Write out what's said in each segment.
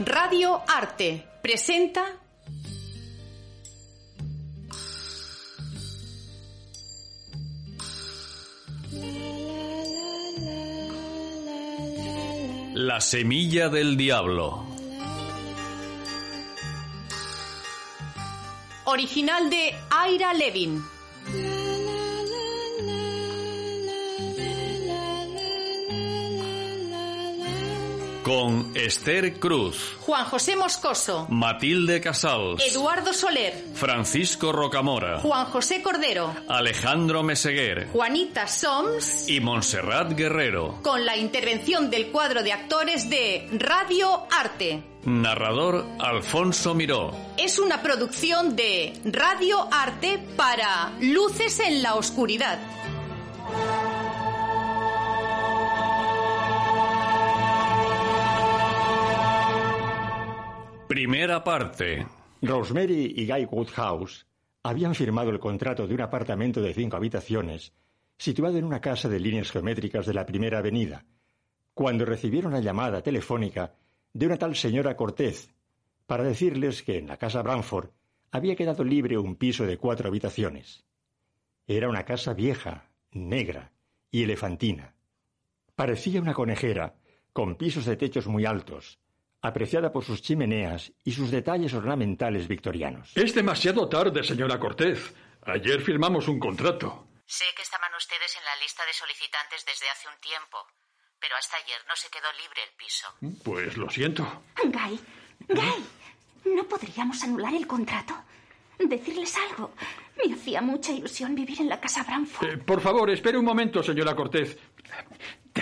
Radio Arte presenta La semilla del diablo. original de Aira Levin. Con Esther Cruz, Juan José Moscoso, Matilde Casals, Eduardo Soler, Francisco Rocamora, Juan José Cordero, Alejandro Meseguer Juanita Soms, y Montserrat Guerrero. con la intervención del cuadro de actores de Radio Arte. Narrador Alfonso Miró. Es una producción de Radio Arte para Luces en la Oscuridad. Primera parte. Rosemary y Guy Woodhouse habían firmado el contrato de un apartamento de cinco habitaciones situado en una casa de líneas geométricas de la Primera Avenida, cuando recibieron la llamada telefónica de una tal señora Cortez para decirles que en la casa Branford había quedado libre un piso de cuatro habitaciones. Era una casa vieja, negra y elefantina. Parecía una conejera, con pisos de techos muy altos, apreciada por sus chimeneas y sus detalles ornamentales victorianos. Es demasiado tarde, señora Cortez. Ayer firmamos un contrato. Sé que estaban ustedes en la lista de solicitantes desde hace un tiempo, pero hasta ayer no se quedó libre el piso. Pues lo siento. Guy, Guy, ¿no podríamos anular el contrato? Decirles algo. Me hacía mucha ilusión vivir en la casa Branford. Eh, por favor, espere un momento, señora Cortez.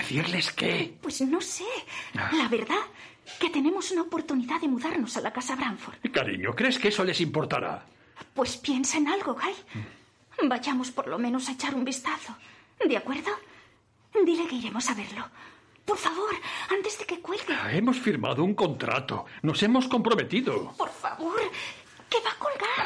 ¿Decirles qué? Pues no sé. La verdad, que tenemos una oportunidad de mudarnos a la casa Branford. Cariño, ¿crees que eso les importará? Pues piensa en algo, Guy. Vayamos por lo menos a echar un vistazo. ¿De acuerdo? Dile que iremos a verlo. Por favor, antes de que cuelgue. Hemos firmado un contrato. Nos hemos comprometido. Por favor, que va a colgar. Eh,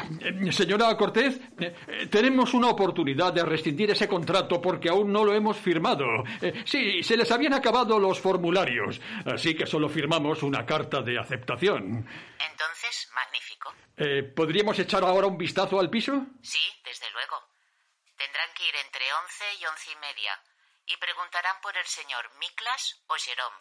señora Cortez, eh, eh, tenemos una oportunidad de rescindir ese contrato porque aún no lo hemos firmado. Eh, sí, se les habían acabado los formularios, así que solo firmamos una carta de aceptación. Entonces, magnífico. Eh, ¿Podríamos echar ahora un vistazo al piso? Sí, desde luego. Tendrán que ir entre once y once y media y preguntarán por el señor Miklas o Jerome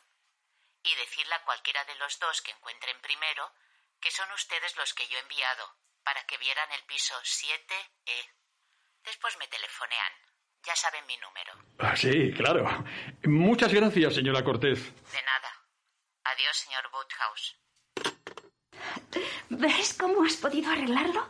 y decirle a cualquiera de los dos que encuentren primero que son ustedes los que yo he enviado para que vieran el piso 7E. Después me telefonean. Ya saben mi número. Ah, sí, claro. Muchas gracias, señora Cortez. De nada. Adiós, señor Woodhouse. ¿Ves cómo has podido arreglarlo?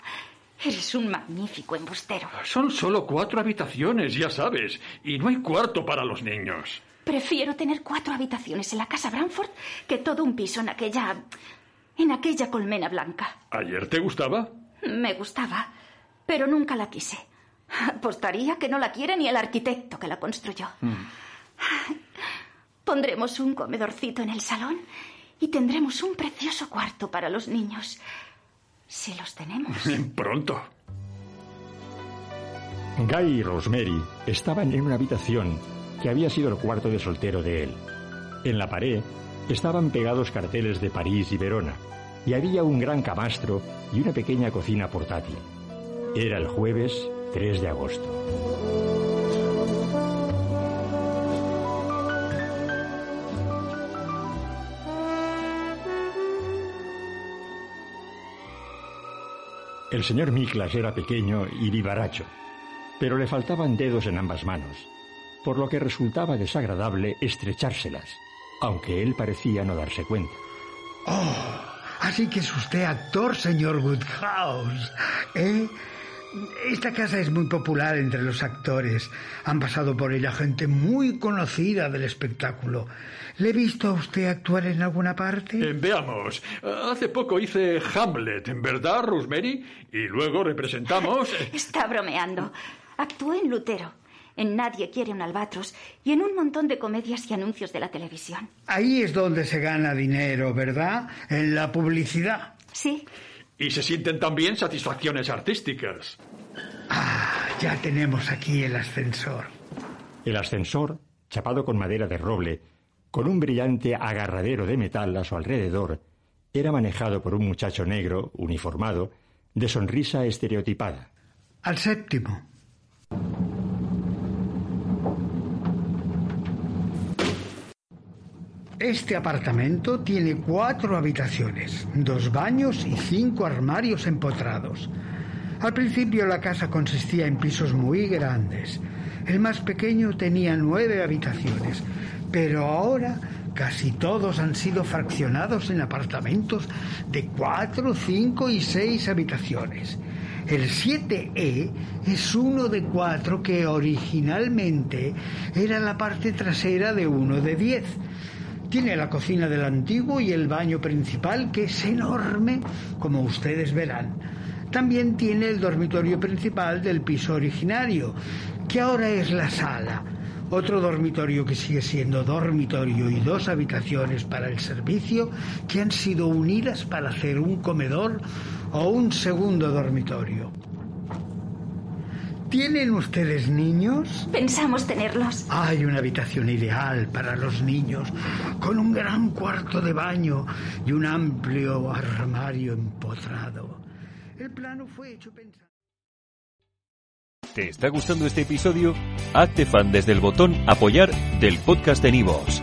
Eres un magnífico embustero. Son solo cuatro habitaciones, ya sabes, y no hay cuarto para los niños. Prefiero tener cuatro habitaciones en la casa Branford que todo un piso en aquella. en aquella colmena blanca. ¿Ayer te gustaba? Me gustaba, pero nunca la quise. Apostaría que no la quiere ni el arquitecto que la construyó. Pondremos un comedorcito en el salón y tendremos un precioso cuarto para los niños. Si los tenemos. Pronto. Guy y Rosemary estaban en una habitación que había sido el cuarto de soltero de él. En la pared estaban pegados carteles de París y Verona, y había un gran camastro y una pequeña cocina portátil. Era el jueves 3 de agosto. El señor Miklas era pequeño y vivaracho, pero le faltaban dedos en ambas manos, por lo que resultaba desagradable estrechárselas, aunque él parecía no darse cuenta. Oh, así que es usted actor, señor Woodhouse. ¿Eh? Esta casa es muy popular entre los actores. Han pasado por ella gente muy conocida del espectáculo. ¿Le he visto a usted actuar en alguna parte? Eh, veamos. Hace poco hice Hamlet, ¿verdad, Rosemary? Y luego representamos. Está bromeando. Actué en Lutero, en Nadie quiere un albatros y en un montón de comedias y anuncios de la televisión. Ahí es donde se gana dinero, ¿verdad? En la publicidad. Sí. Y se sienten también satisfacciones artísticas. Ah, ya tenemos aquí el ascensor. El ascensor, chapado con madera de roble, con un brillante agarradero de metal a su alrededor, era manejado por un muchacho negro, uniformado, de sonrisa estereotipada. Al séptimo. Este apartamento tiene cuatro habitaciones, dos baños y cinco armarios empotrados. Al principio la casa consistía en pisos muy grandes. El más pequeño tenía nueve habitaciones, pero ahora casi todos han sido fraccionados en apartamentos de cuatro, cinco y seis habitaciones. El 7E es uno de cuatro que originalmente era la parte trasera de uno de diez. Tiene la cocina del antiguo y el baño principal, que es enorme, como ustedes verán. También tiene el dormitorio principal del piso originario, que ahora es la sala. Otro dormitorio que sigue siendo dormitorio y dos habitaciones para el servicio que han sido unidas para hacer un comedor o un segundo dormitorio. ¿Tienen ustedes niños? Pensamos tenerlos. Hay una habitación ideal para los niños, con un gran cuarto de baño y un amplio armario empotrado. El plano fue hecho pensando. ¿Te está gustando este episodio? Hazte fan desde el botón Apoyar del podcast de Nivos.